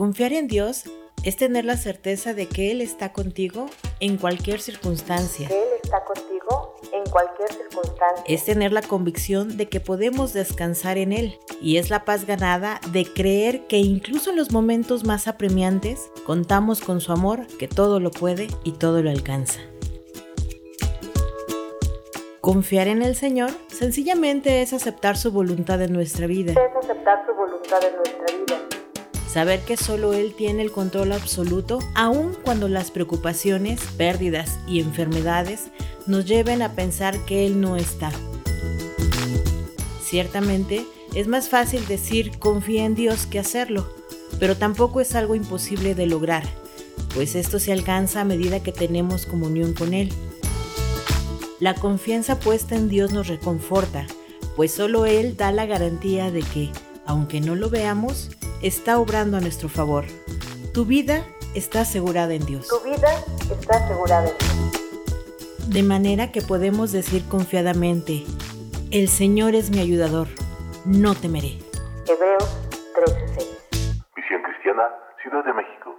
Confiar en Dios es tener la certeza de que Él está contigo en cualquier circunstancia. Él está contigo en cualquier circunstancia. Es tener la convicción de que podemos descansar en Él. Y es la paz ganada de creer que incluso en los momentos más apremiantes contamos con su amor que todo lo puede y todo lo alcanza. Confiar en el Señor sencillamente es aceptar su voluntad en nuestra vida. Es aceptar su voluntad en nuestra vida. Saber que solo Él tiene el control absoluto, aun cuando las preocupaciones, pérdidas y enfermedades nos lleven a pensar que Él no está. Ciertamente, es más fácil decir confía en Dios que hacerlo, pero tampoco es algo imposible de lograr, pues esto se alcanza a medida que tenemos comunión con Él. La confianza puesta en Dios nos reconforta, pues solo Él da la garantía de que, aunque no lo veamos, está obrando a nuestro favor. Tu vida está asegurada en Dios. Tu vida está asegurada en Dios. De manera que podemos decir confiadamente, el Señor es mi ayudador, no temeré. Hebreos 13:6. Visión Cristiana, Ciudad de México.